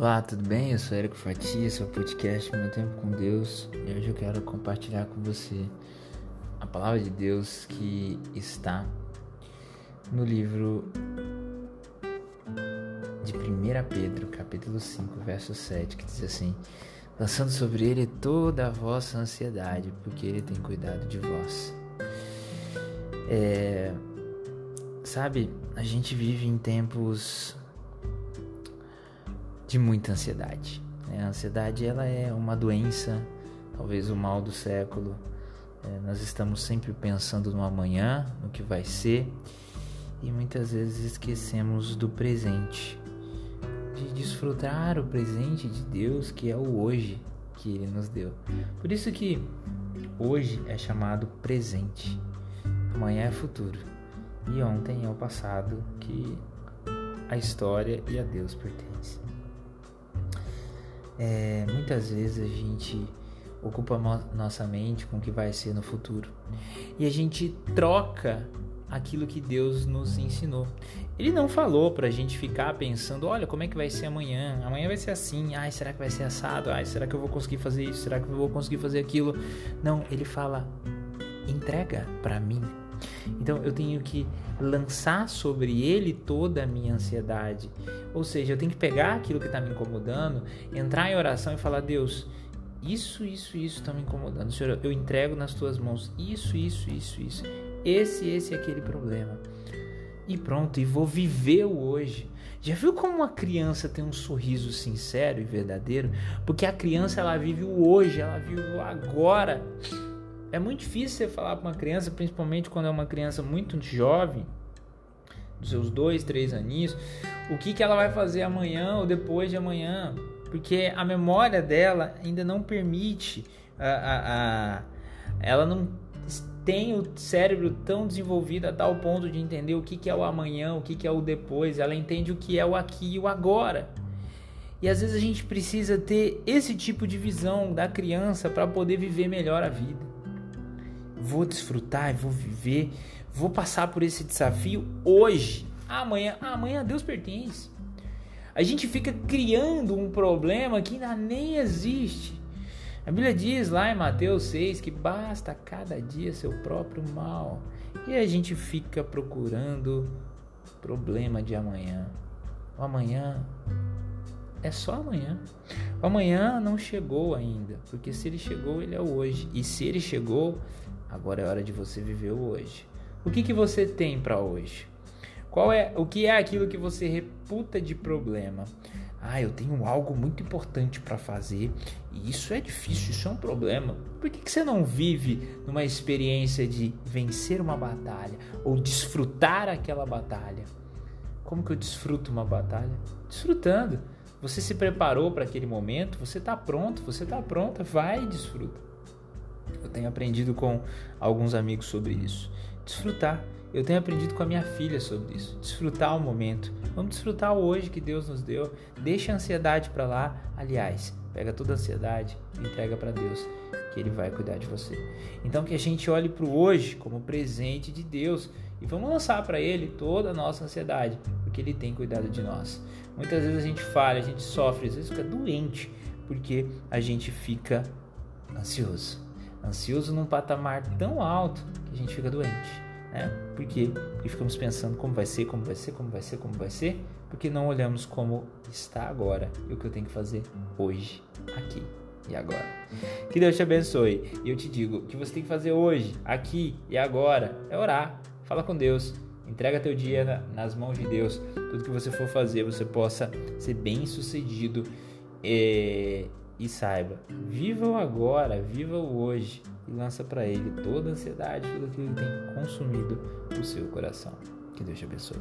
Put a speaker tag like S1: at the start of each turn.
S1: Olá, tudo bem? Eu sou Érico Fatia, esse é o podcast Meu Tempo com Deus e hoje eu quero compartilhar com você a palavra de Deus que está no livro de 1 Pedro, capítulo 5, verso 7, que diz assim: Lançando sobre ele toda a vossa ansiedade, porque ele tem cuidado de vós. É, sabe, a gente vive em tempos de muita ansiedade. Né? A ansiedade ela é uma doença, talvez o mal do século. É, nós estamos sempre pensando no amanhã, no que vai ser, e muitas vezes esquecemos do presente, de desfrutar o presente de Deus que é o hoje que Ele nos deu. Por isso que hoje é chamado presente, amanhã é futuro e ontem é o passado que a história e a Deus pertence. É, muitas vezes a gente ocupa nossa mente com o que vai ser no futuro e a gente troca aquilo que Deus nos ensinou. Ele não falou para a gente ficar pensando, olha, como é que vai ser amanhã? Amanhã vai ser assim. Ai, será que vai ser assado? Ai, será que eu vou conseguir fazer isso? Será que eu vou conseguir fazer aquilo? Não, ele fala, entrega para mim. Então eu tenho que lançar sobre ele toda a minha ansiedade. Ou seja, eu tenho que pegar aquilo que está me incomodando, entrar em oração e falar: Deus, isso, isso, isso está me incomodando. Senhor, eu entrego nas tuas mãos isso, isso, isso, isso. Esse, esse é aquele problema. E pronto, e vou viver o hoje. Já viu como uma criança tem um sorriso sincero e verdadeiro? Porque a criança ela vive o hoje, ela vive o agora. É muito difícil você falar para uma criança, principalmente quando é uma criança muito jovem, dos seus dois, três aninhos, o que, que ela vai fazer amanhã ou depois de amanhã, porque a memória dela ainda não permite, a, a, a, ela não tem o cérebro tão desenvolvido a tal ponto de entender o que, que é o amanhã, o que, que é o depois, ela entende o que é o aqui e o agora. E às vezes a gente precisa ter esse tipo de visão da criança para poder viver melhor a vida vou desfrutar, vou viver, vou passar por esse desafio hoje. Amanhã, amanhã Deus pertence. A gente fica criando um problema que ainda nem existe. A Bíblia diz lá em Mateus 6 que basta cada dia seu próprio mal. E a gente fica procurando problema de amanhã. O amanhã é só amanhã. O amanhã não chegou ainda, porque se ele chegou, ele é hoje. E se ele chegou, Agora é hora de você viver o hoje. O que, que você tem para hoje? Qual é o que é aquilo que você reputa de problema? Ah, eu tenho algo muito importante para fazer e isso é difícil, isso é um problema. Por que, que você não vive numa experiência de vencer uma batalha ou desfrutar aquela batalha? Como que eu desfruto uma batalha? Desfrutando. Você se preparou para aquele momento, você está pronto, você está pronta, vai e desfruta. Eu tenho aprendido com alguns amigos sobre isso. Desfrutar. Eu tenho aprendido com a minha filha sobre isso. Desfrutar o momento. Vamos desfrutar o hoje que Deus nos deu. Deixa a ansiedade para lá. Aliás, pega toda a ansiedade e entrega para Deus, que Ele vai cuidar de você. Então que a gente olhe para o hoje como presente de Deus e vamos lançar para Ele toda a nossa ansiedade, porque Ele tem cuidado de nós. Muitas vezes a gente falha, a gente sofre, às vezes fica doente, porque a gente fica ansioso ansioso num patamar tão alto que a gente fica doente, né? Porque ficamos pensando como vai ser, como vai ser, como vai ser, como vai ser, porque não olhamos como está agora e o que eu tenho que fazer hoje, aqui e agora. Que Deus te abençoe. E eu te digo, o que você tem que fazer hoje, aqui e agora é orar. Fala com Deus. Entrega teu dia nas mãos de Deus. Tudo que você for fazer, você possa ser bem sucedido. É e saiba, viva o agora, viva o hoje e lança para ele toda a ansiedade, tudo aquilo que tem consumido o seu coração. Que Deus te abençoe.